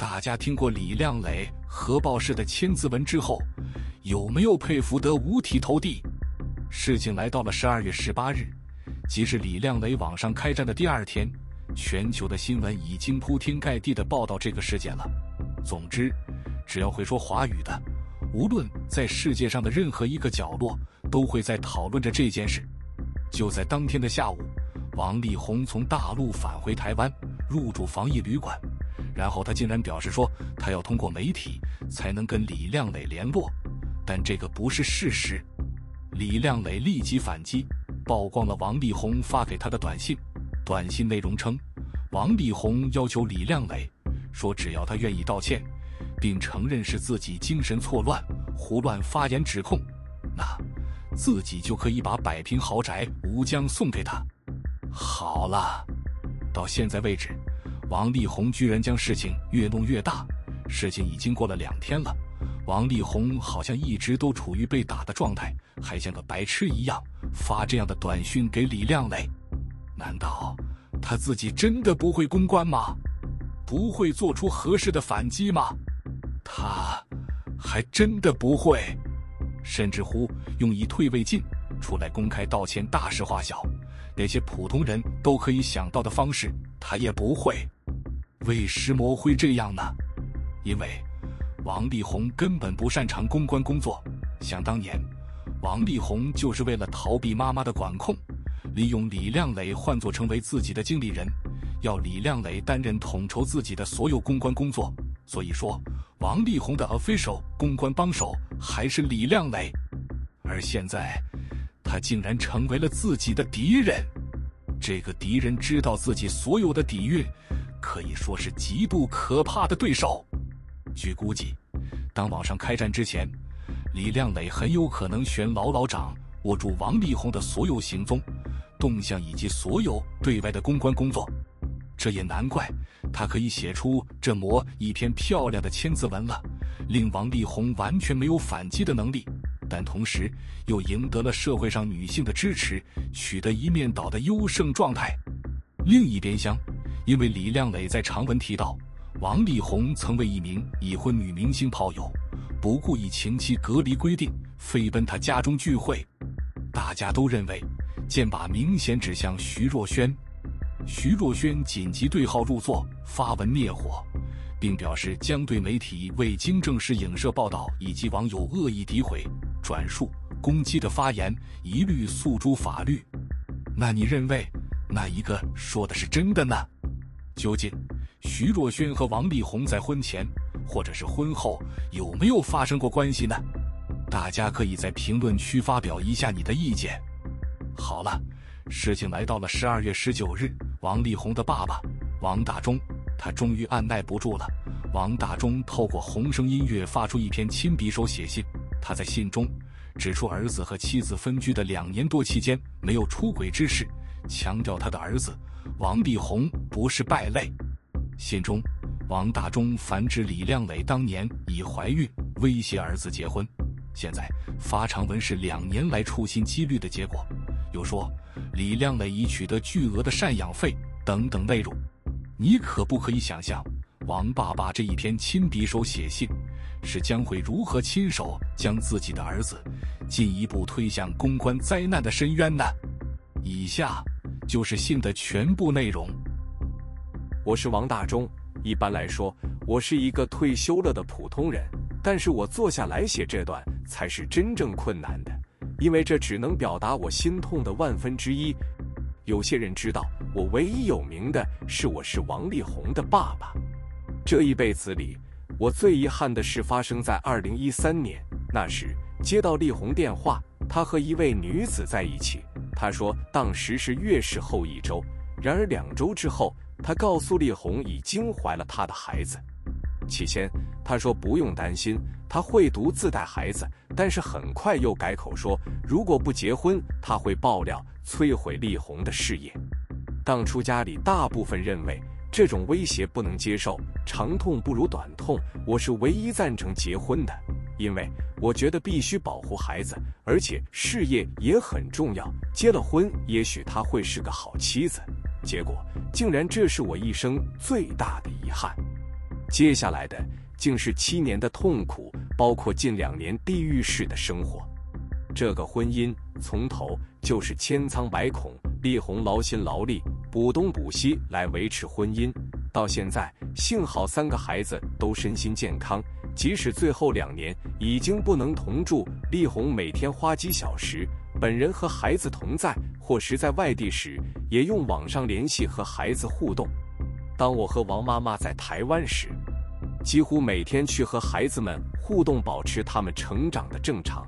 大家听过李靓蕾核爆式的千字文之后，有没有佩服得五体投地？事情来到了十二月十八日，即是李靓蕾网上开战的第二天，全球的新闻已经铺天盖地的报道这个事件了。总之，只要会说华语的，无论在世界上的任何一个角落，都会在讨论着这件事。就在当天的下午，王力宏从大陆返回台湾，入住防疫旅馆，然后他竟然表示说，他要通过媒体才能跟李靓蕾联络，但这个不是事实。李靓蕾立即反击，曝光了王力宏发给她的短信。短信内容称，王力宏要求李靓蕾说，只要她愿意道歉，并承认是自己精神错乱、胡乱发言指控，那自己就可以把百平豪宅吴江送给她。好了，到现在为止，王力宏居然将事情越弄越大。事情已经过了两天了。王力宏好像一直都处于被打的状态，还像个白痴一样发这样的短讯给李靓蕾。难道他自己真的不会公关吗？不会做出合适的反击吗？他还真的不会，甚至乎用以退为进，出来公开道歉大事化小，那些普通人都可以想到的方式，他也不会。为什么会这样呢？因为。王力宏根本不擅长公关工作。想当年，王力宏就是为了逃避妈妈的管控，利用李靓蕾换作成为自己的经理人，要李靓蕾担任统筹自己的所有公关工作。所以说，王力宏的 official 公关帮手还是李靓蕾。而现在，他竟然成为了自己的敌人。这个敌人知道自己所有的底蕴，可以说是极度可怕的对手。据估计，当网上开战之前，李靓蕾很有可能选牢牢掌握住王力宏的所有行踪、动向以及所有对外的公关工作。这也难怪他可以写出这么一篇漂亮的千字文了，令王力宏完全没有反击的能力，但同时又赢得了社会上女性的支持，取得一面倒的优胜状态。另一边厢，因为李靓蕾在长文提到。王力宏曾为一名已婚女明星炮友，不顾疫情期隔离规定，飞奔她家中聚会。大家都认为箭靶明显指向徐若瑄，徐若瑄紧急对号入座，发文灭火，并表示将对媒体未经证实影射报道以及网友恶意诋毁、转述、攻击的发言一律诉诸法律。那你认为哪一个说的是真的呢？究竟？徐若瑄和王力宏在婚前或者是婚后有没有发生过关系呢？大家可以在评论区发表一下你的意见。好了，事情来到了十二月十九日，王力宏的爸爸王大中，他终于按捺不住了。王大中透过红声音乐发出一篇亲笔手写信，他在信中指出儿子和妻子分居的两年多期间没有出轨之事，强调他的儿子王力宏不是败类。信中，王大中反指李靓蕾当年已怀孕，威胁儿子结婚。现在发长文是两年来处心积虑的结果。又说李靓蕾已取得巨额的赡养费等等内容。你可不可以想象，王爸爸这一篇亲笔手写信，是将会如何亲手将自己的儿子进一步推向公关灾难的深渊呢？以下就是信的全部内容。我是王大中。一般来说，我是一个退休了的普通人，但是我坐下来写这段才是真正困难的，因为这只能表达我心痛的万分之一。有些人知道，我唯一有名的是我是王力宏的爸爸。这一辈子里，我最遗憾的事发生在二零一三年，那时接到力宏电话，他和一位女子在一起。他说当时是月事后一周，然而两周之后。他告诉丽红已经怀了他的孩子，起先他说不用担心，他会独自带孩子，但是很快又改口说，如果不结婚，他会爆料摧毁丽红的事业。当初家里大部分认为这种威胁不能接受，长痛不如短痛，我是唯一赞成结婚的，因为我觉得必须保护孩子，而且事业也很重要，结了婚也许她会是个好妻子。结果竟然这是我一生最大的遗憾。接下来的竟是七年的痛苦，包括近两年地狱式的生活。这个婚姻从头就是千疮百孔，丽红劳心劳力，补东补西来维持婚姻，到现在幸好三个孩子都身心健康，即使最后两年已经不能同住，丽红每天花几小时，本人和孩子同在，或时在外地时，也用网上联系和孩子互动。当我和王妈妈在台湾时，几乎每天去和孩子们互动，保持他们成长的正常。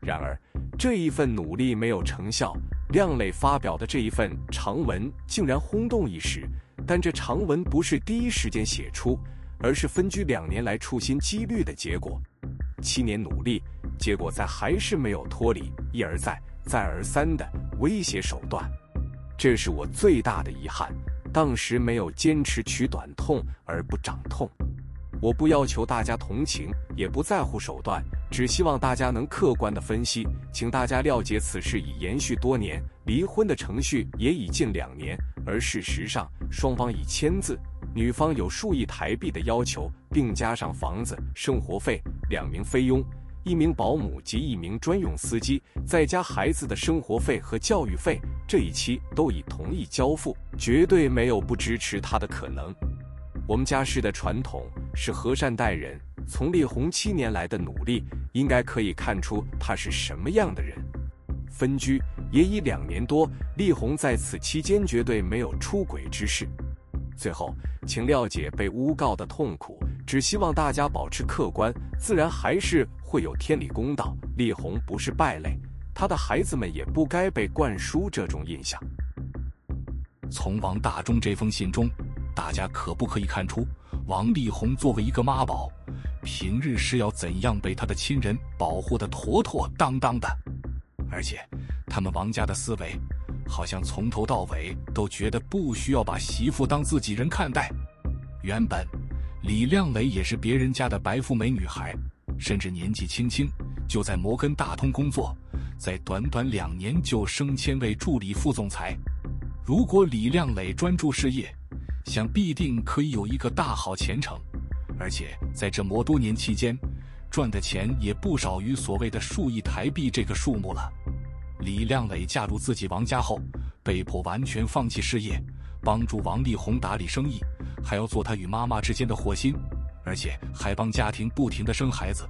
然而，这一份努力没有成效。亮磊发表的这一份长文竟然轰动一时，但这长文不是第一时间写出，而是分居两年来处心积虑的结果。七年努力，结果在还是没有脱离一而再、再而三的威胁手段，这是我最大的遗憾。当时没有坚持取短痛而不长痛。我不要求大家同情，也不在乎手段，只希望大家能客观地分析。请大家谅解，此事已延续多年，离婚的程序也已近两年，而事实上双方已签字，女方有数亿台币的要求，并加上房子、生活费、两名菲佣、一名保姆及一名专用司机，再加孩子的生活费和教育费，这一期都已同意交付，绝对没有不支持他的可能。我们家世的传统是和善待人，从丽红七年来的努力，应该可以看出她是什么样的人。分居也已两年多，丽红在此期间绝对没有出轨之事。最后，请谅解被诬告的痛苦，只希望大家保持客观，自然还是会有天理公道。丽红不是败类，她的孩子们也不该被灌输这种印象。从王大中这封信中。大家可不可以看出，王丽红作为一个妈宝，平日是要怎样被他的亲人保护得妥妥当当的？而且，他们王家的思维，好像从头到尾都觉得不需要把媳妇当自己人看待。原本，李亮磊也是别人家的白富美女孩，甚至年纪轻轻就在摩根大通工作，在短短两年就升迁为助理副总裁。如果李亮磊专注事业，想必定可以有一个大好前程，而且在这么多年期间，赚的钱也不少于所谓的数亿台币这个数目了。李亮磊嫁入自己王家后，被迫完全放弃事业，帮助王丽红打理生意，还要做他与妈妈之间的祸心，而且还帮家庭不停地生孩子，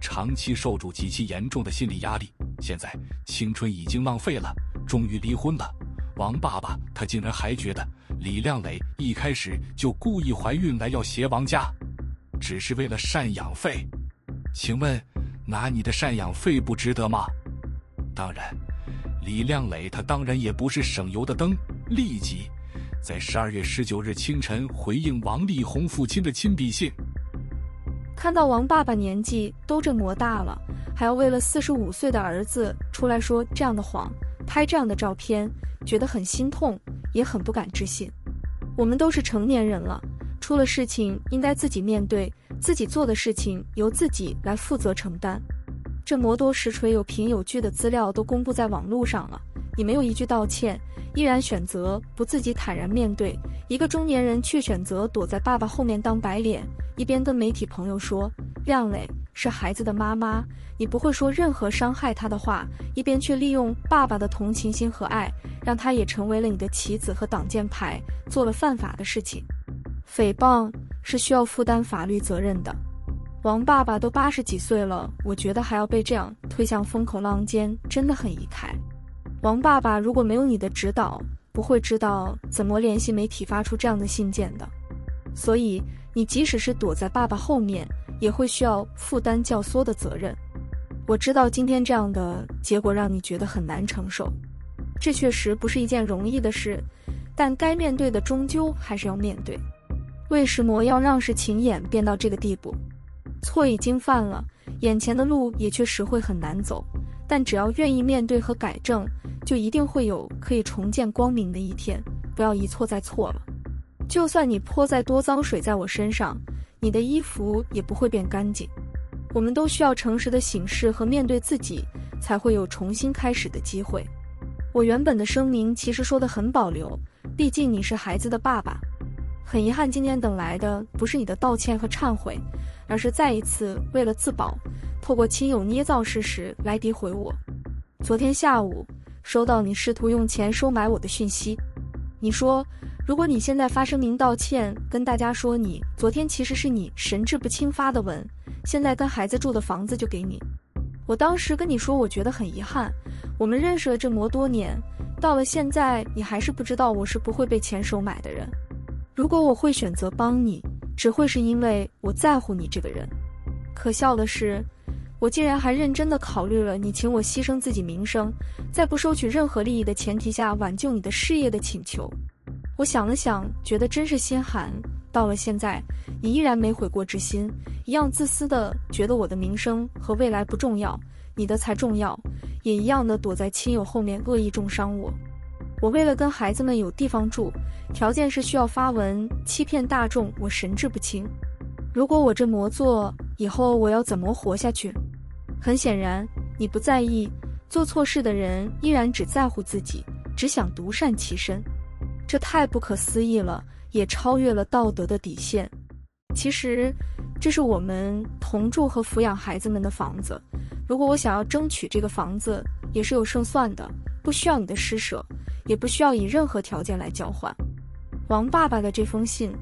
长期受住极其严重的心理压力。现在青春已经浪费了，终于离婚了。王爸爸他竟然还觉得李亮磊一开始就故意怀孕来要挟王家，只是为了赡养费。请问，拿你的赡养费不值得吗？当然，李亮磊他当然也不是省油的灯，立即在十二月十九日清晨回应王力宏父亲的亲笔信。看到王爸爸年纪都这么大了，还要为了四十五岁的儿子出来说这样的谎，拍这样的照片。觉得很心痛，也很不敢置信。我们都是成年人了，出了事情应该自己面对，自己做的事情由自己来负责承担。这么多实锤有凭有据的资料都公布在网络上了，你没有一句道歉，依然选择不自己坦然面对。一个中年人却选择躲在爸爸后面当白脸，一边跟媒体朋友说：“亮磊。”是孩子的妈妈，你不会说任何伤害他的话，一边却利用爸爸的同情心和爱，让他也成为了你的棋子和挡箭牌，做了犯法的事情。诽谤是需要负担法律责任的。王爸爸都八十几岁了，我觉得还要被这样推向风口浪尖，真的很遗憾。王爸爸如果没有你的指导，不会知道怎么联系媒体发出这样的信件的。所以你即使是躲在爸爸后面。也会需要负担教唆的责任。我知道今天这样的结果让你觉得很难承受，这确实不是一件容易的事，但该面对的终究还是要面对。为什么要让事情演变到这个地步？错已经犯了，眼前的路也确实会很难走，但只要愿意面对和改正，就一定会有可以重见光明的一天。不要一错再错了，就算你泼再多脏水在我身上。你的衣服也不会变干净。我们都需要诚实的醒视和面对自己，才会有重新开始的机会。我原本的声明其实说得很保留，毕竟你是孩子的爸爸。很遗憾，今天等来的不是你的道歉和忏悔，而是再一次为了自保，透过亲友捏造事实来诋毁我。昨天下午收到你试图用钱收买我的讯息，你说如果你现在发声明道歉，跟大家说你昨天其实是你神志不清发的文，现在跟孩子住的房子就给你。我当时跟你说，我觉得很遗憾，我们认识了这么多年，到了现在你还是不知道我是不会被钱收买的人。如果我会选择帮你，只会是因为我在乎你这个人。可笑的是，我竟然还认真的考虑了你请我牺牲自己名声，在不收取任何利益的前提下挽救你的事业的请求。我想了想，觉得真是心寒。到了现在，你依然没悔过之心，一样自私的觉得我的名声和未来不重要，你的才重要，也一样的躲在亲友后面恶意中伤我。我为了跟孩子们有地方住，条件是需要发文欺骗大众，我神志不清。如果我这么做，以后我要怎么活下去？很显然，你不在意，做错事的人依然只在乎自己，只想独善其身，这太不可思议了，也超越了道德的底线。其实，这是我们同住和抚养孩子们的房子，如果我想要争取这个房子，也是有胜算的，不需要你的施舍。也不需要以任何条件来交换。王爸爸的这封信，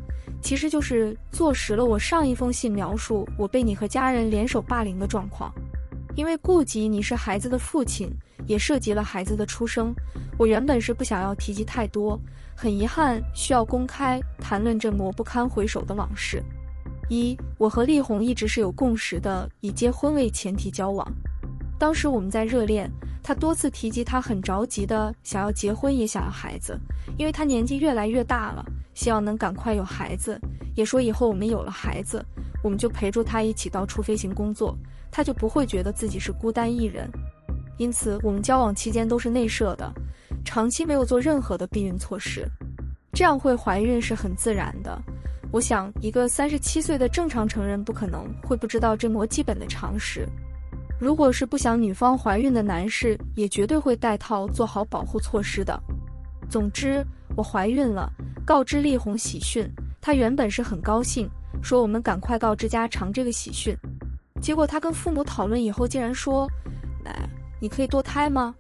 其实就是坐实了我上一封信描述我被你和家人联手霸凌的状况。因为顾及你是孩子的父亲，也涉及了孩子的出生，我原本是不想要提及太多。很遗憾，需要公开谈论这抹不堪回首的往事。一，我和丽红一直是有共识的，以结婚为前提交往。当时我们在热恋。他多次提及，他很着急的想要结婚，也想要孩子，因为他年纪越来越大了，希望能赶快有孩子。也说以后我们有了孩子，我们就陪着他一起到处飞行工作，他就不会觉得自己是孤单一人。因此，我们交往期间都是内射的，长期没有做任何的避孕措施，这样会怀孕是很自然的。我想，一个三十七岁的正常成人不可能会不知道这么基本的常识。如果是不想女方怀孕的男士，也绝对会带套做好保护措施的。总之，我怀孕了，告知丽红喜讯，她原本是很高兴，说我们赶快告知家长这个喜讯。结果她跟父母讨论以后，竟然说：“奶，你可以堕胎吗？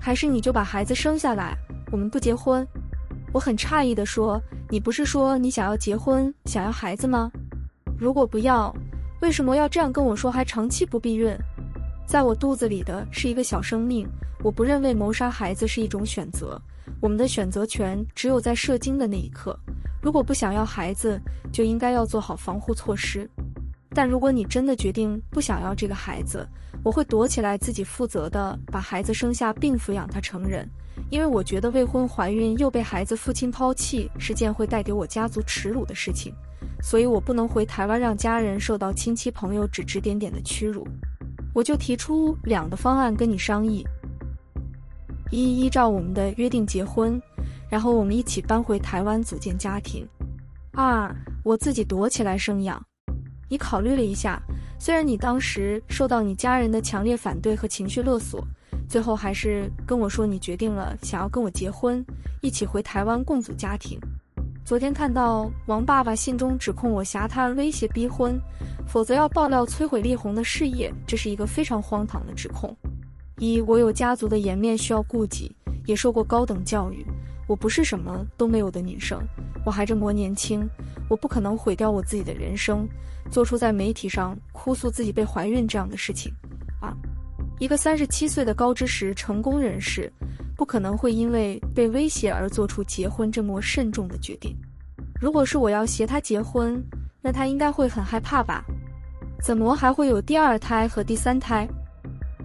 还是你就把孩子生下来，我们不结婚？”我很诧异地说：“你不是说你想要结婚，想要孩子吗？如果不要，为什么要这样跟我说，还长期不避孕？”在我肚子里的是一个小生命，我不认为谋杀孩子是一种选择。我们的选择权只有在射精的那一刻。如果不想要孩子，就应该要做好防护措施。但如果你真的决定不想要这个孩子，我会躲起来自己负责的把孩子生下并抚养他成人，因为我觉得未婚怀孕又被孩子父亲抛弃是件会带给我家族耻辱的事情，所以我不能回台湾让家人受到亲戚朋友指指点点的屈辱。我就提出两个方案跟你商议：一，依照我们的约定结婚，然后我们一起搬回台湾组建家庭；二，我自己躲起来生养。你考虑了一下，虽然你当时受到你家人的强烈反对和情绪勒索，最后还是跟我说你决定了想要跟我结婚，一起回台湾共组家庭。昨天看到王爸爸信中指控我挟他威胁逼婚，否则要爆料摧毁丽红的事业，这是一个非常荒唐的指控。一，我有家族的颜面需要顾及，也受过高等教育，我不是什么都没有的女生，我还这么年轻，我不可能毁掉我自己的人生，做出在媒体上哭诉自己被怀孕这样的事情。二，一个三十七岁的高知识成功人士。不可能会因为被威胁而做出结婚这么慎重的决定。如果是我要挟他结婚，那他应该会很害怕吧？怎么还会有第二胎和第三胎？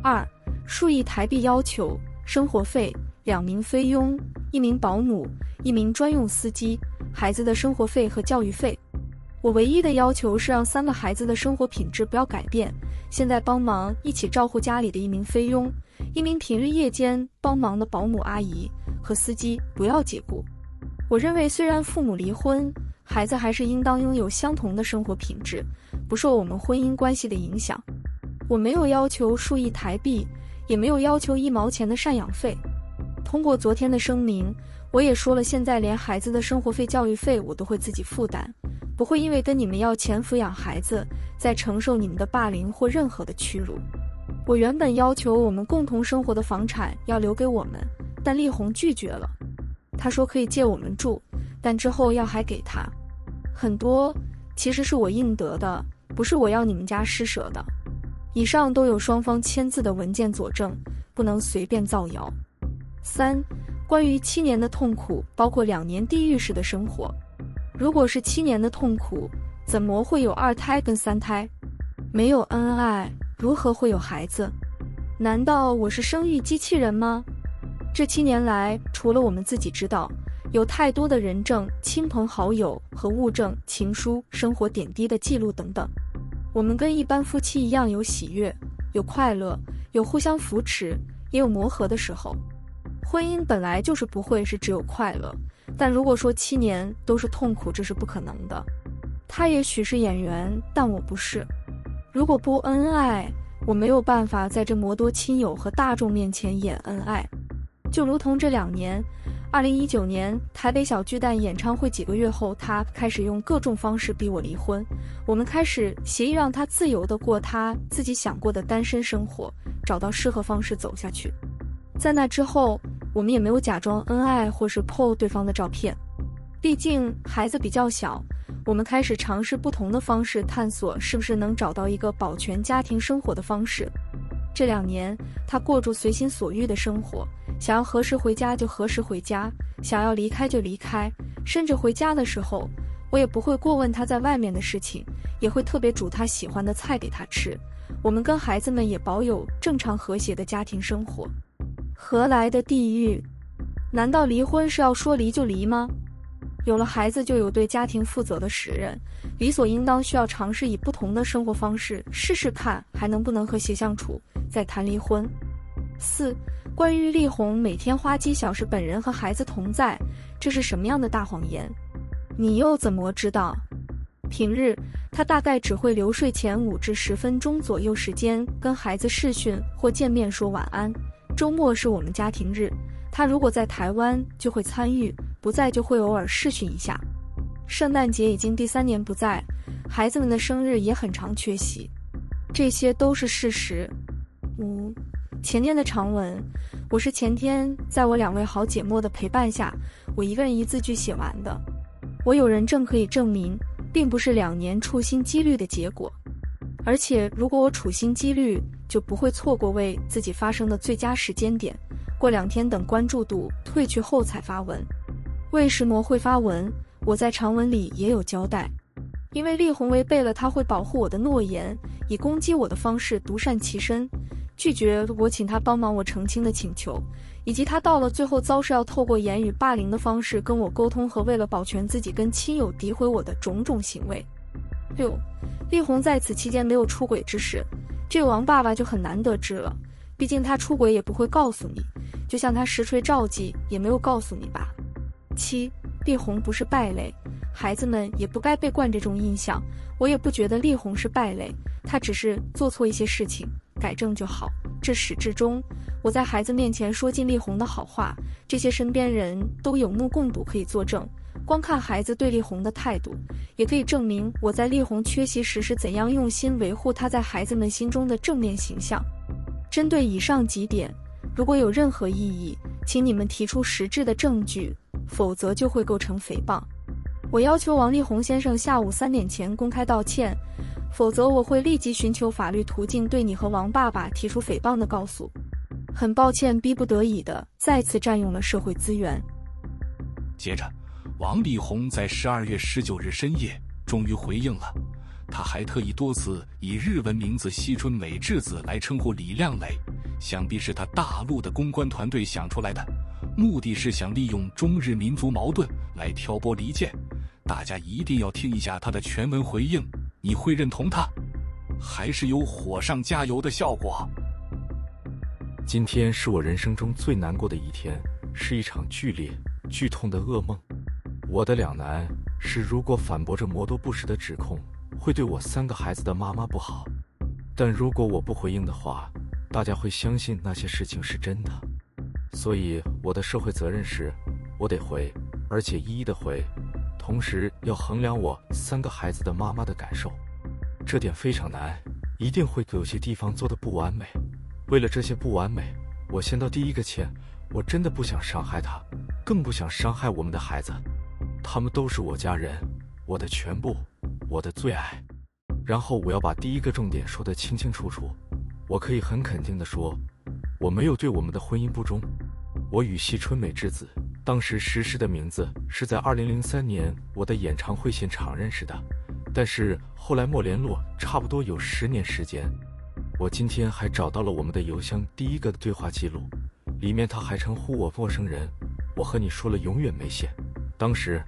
二，数亿台币要求生活费、两名菲佣、一名保姆、一名专用司机、孩子的生活费和教育费。我唯一的要求是让三个孩子的生活品质不要改变。现在帮忙一起照顾家里的一名菲佣。一名平日夜间帮忙的保姆阿姨和司机不要解雇。我认为，虽然父母离婚，孩子还是应当拥有相同的生活品质，不受我们婚姻关系的影响。我没有要求数亿台币，也没有要求一毛钱的赡养费。通过昨天的声明，我也说了，现在连孩子的生活费、教育费我都会自己负担，不会因为跟你们要钱抚养孩子，再承受你们的霸凌或任何的屈辱。我原本要求我们共同生活的房产要留给我们，但丽红拒绝了。她说可以借我们住，但之后要还给他很多，其实是我应得的，不是我要你们家施舍的。以上都有双方签字的文件佐证，不能随便造谣。三，关于七年的痛苦，包括两年地狱式的生活。如果是七年的痛苦，怎么会有二胎跟三胎？没有恩爱，如何会有孩子？难道我是生育机器人吗？这七年来，除了我们自己知道，有太多的人证、亲朋好友和物证、情书、生活点滴的记录等等。我们跟一般夫妻一样，有喜悦，有快乐，有互相扶持，也有磨合的时候。婚姻本来就是不会是只有快乐，但如果说七年都是痛苦，这是不可能的。他也许是演员，但我不是。如果不恩爱，我没有办法在这么多亲友和大众面前演恩爱。就如同这两年。二零一九年台北小巨蛋演唱会几个月后，他开始用各种方式逼我离婚。我们开始协议让他自由地过他自己想过的单身生活，找到适合方式走下去。在那之后，我们也没有假装恩爱或是 po 对方的照片。毕竟孩子比较小，我们开始尝试不同的方式探索，是不是能找到一个保全家庭生活的方式。这两年，他过着随心所欲的生活。想要何时回家就何时回家，想要离开就离开，甚至回家的时候，我也不会过问他在外面的事情，也会特别煮他喜欢的菜给他吃。我们跟孩子们也保有正常和谐的家庭生活。何来的地狱？难道离婚是要说离就离吗？有了孩子就有对家庭负责的时任，理所应当需要尝试以不同的生活方式试试看还能不能和谐相处，再谈离婚。四。关于丽红每天花几小时本人和孩子同在，这是什么样的大谎言？你又怎么知道？平日他大概只会留睡前五至十分钟左右时间跟孩子视讯或见面说晚安。周末是我们家庭日，他如果在台湾就会参与，不在就会偶尔试训一下。圣诞节已经第三年不在，孩子们的生日也很常缺席，这些都是事实。五。前天的长文，我是前天在我两位好姐妹的陪伴下，我一个人一字句写完的。我有人证可以证明，并不是两年处心积虑的结果。而且，如果我处心积虑，就不会错过为自己发声的最佳时间点。过两天等关注度退去后才发文。为什么会发文？我在长文里也有交代。因为丽红违背了他会保护我的诺言，以攻击我的方式独善其身。拒绝我请他帮忙我澄清的请求，以及他到了最后遭是要透过言语霸凌的方式跟我沟通和为了保全自己跟亲友诋毁我的种种行为。六，丽红在此期间没有出轨之事，这个王爸爸就很难得知了。毕竟他出轨也不会告诉你，就像他实锤召妓也没有告诉你吧。七，丽红不是败类，孩子们也不该被灌这种印象。我也不觉得丽红是败类，她只是做错一些事情。改正就好。至始至终，我在孩子面前说尽丽红的好话，这些身边人都有目共睹，可以作证。光看孩子对丽红的态度，也可以证明我在丽红缺席时是怎样用心维护她在孩子们心中的正面形象。针对以上几点，如果有任何异议，请你们提出实质的证据，否则就会构成诽谤。我要求王力宏先生下午三点前公开道歉。否则，我会立即寻求法律途径对你和王爸爸提出诽谤的告诉。很抱歉，逼不得已的再次占用了社会资源。接着，王力宏在十二月十九日深夜终于回应了，他还特意多次以日文名字西村美智子来称呼李靓蕾，想必是他大陆的公关团队想出来的，目的是想利用中日民族矛盾来挑拨离间。大家一定要听一下他的全文回应。你会认同他，还是有火上加油的效果？今天是我人生中最难过的一天，是一场剧烈、剧痛的噩梦。我的两难是：如果反驳着魔多不实的指控，会对我三个孩子的妈妈不好；但如果我不回应的话，大家会相信那些事情是真的。所以，我的社会责任是。我得回，而且一一的回，同时要衡量我三个孩子的妈妈的感受，这点非常难，一定会有些地方做得不完美。为了这些不完美，我先道第一个歉，我真的不想伤害他，更不想伤害我们的孩子，他们都是我家人，我的全部，我的最爱。然后我要把第一个重点说得清清楚楚，我可以很肯定地说，我没有对我们的婚姻不忠。我与西春美之子，当时实施的名字是在2003年我的演唱会现场认识的，但是后来没联络，差不多有十年时间。我今天还找到了我们的邮箱第一个对话记录，里面他还称呼我陌生人。我和你说了永远没写。当时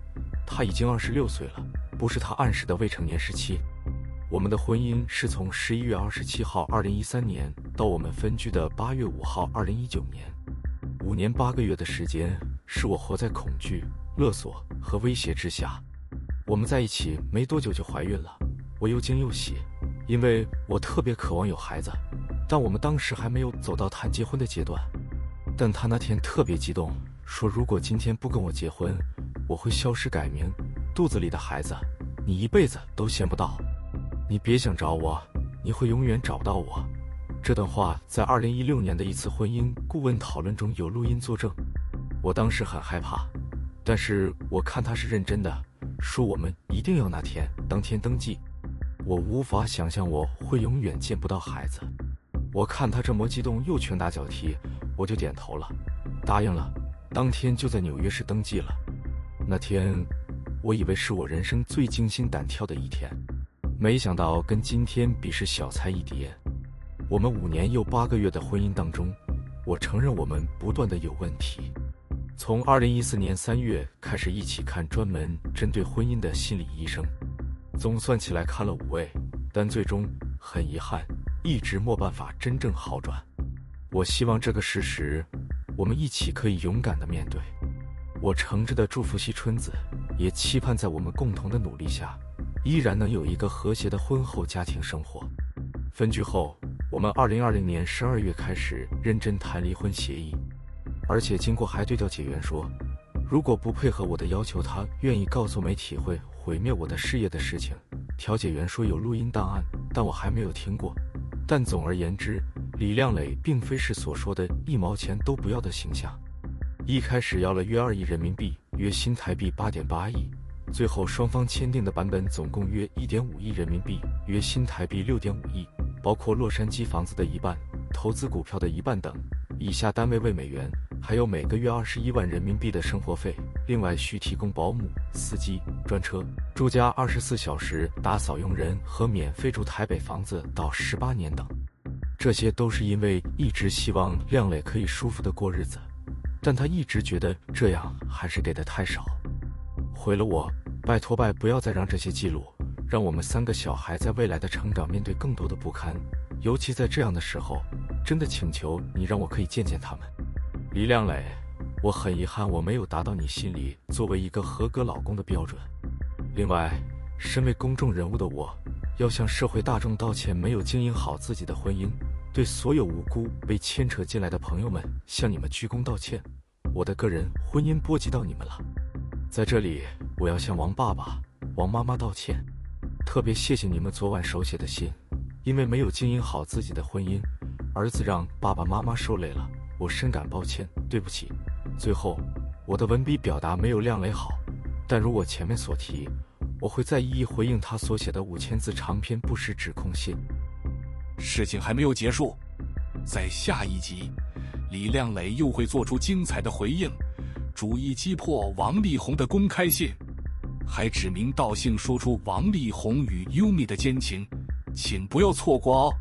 他已经二十六岁了，不是他暗示的未成年时期。我们的婚姻是从十一月二十七号二零一三年到我们分居的八月五号二零一九年，五年八个月的时间，是我活在恐惧、勒索和威胁之下。我们在一起没多久就怀孕了，我又惊又喜，因为我特别渴望有孩子，但我们当时还没有走到谈结婚的阶段。但他那天特别激动，说如果今天不跟我结婚，我会消失改名，肚子里的孩子你一辈子都见不到。你别想找我，你会永远找不到我。这段话在二零一六年的一次婚姻顾问讨论中有录音作证。我当时很害怕，但是我看他是认真的，说我们一定要那天当天登记。我无法想象我会永远见不到孩子。我看他这么激动，又拳打脚踢，我就点头了，答应了。当天就在纽约市登记了。那天，我以为是我人生最惊心胆跳的一天。没想到跟今天比是小菜一碟。我们五年又八个月的婚姻当中，我承认我们不断的有问题。从二零一四年三月开始一起看专门针对婚姻的心理医生，总算起来看了五位，但最终很遗憾，一直没办法真正好转。我希望这个事实，我们一起可以勇敢的面对。我诚挚的祝福西春子，也期盼在我们共同的努力下。依然能有一个和谐的婚后家庭生活。分居后，我们二零二零年十二月开始认真谈离婚协议，而且经过还对调解员说，如果不配合我的要求，他愿意告诉媒体会毁灭我的事业的事情。调解员说有录音档案，但我还没有听过。但总而言之，李靓蕾并非是所说的一毛钱都不要的形象。一开始要了约二亿人民币，约新台币八点八亿。最后，双方签订的版本总共约一点五亿人民币，约新台币六点五亿，包括洛杉矶房子的一半、投资股票的一半等。以下单位为美元，还有每个月二十一万人民币的生活费，另外需提供保姆、司机、专车、住家二十四小时打扫佣人和免费住台北房子到十八年等。这些都是因为一直希望靓蕾可以舒服的过日子，但她一直觉得这样还是给的太少。毁了我，拜托拜，不要再让这些记录，让我们三个小孩在未来的成长面对更多的不堪，尤其在这样的时候，真的请求你让我可以见见他们。李亮磊，我很遗憾我没有达到你心里作为一个合格老公的标准。另外，身为公众人物的我，要向社会大众道歉，没有经营好自己的婚姻，对所有无辜被牵扯进来的朋友们，向你们鞠躬道歉。我的个人婚姻波及到你们了。在这里，我要向王爸爸、王妈妈道歉，特别谢谢你们昨晚手写的信，因为没有经营好自己的婚姻，儿子让爸爸妈妈受累了，我深感抱歉，对不起。最后，我的文笔表达没有靓蕾好，但如我前面所提，我会再一一回应他所写的五千字长篇不实指控信。事情还没有结束，在下一集，李靓蕾又会做出精彩的回应。逐一击破王力宏的公开信，还指名道姓说出王力宏与优米的奸情，请不要错过哦。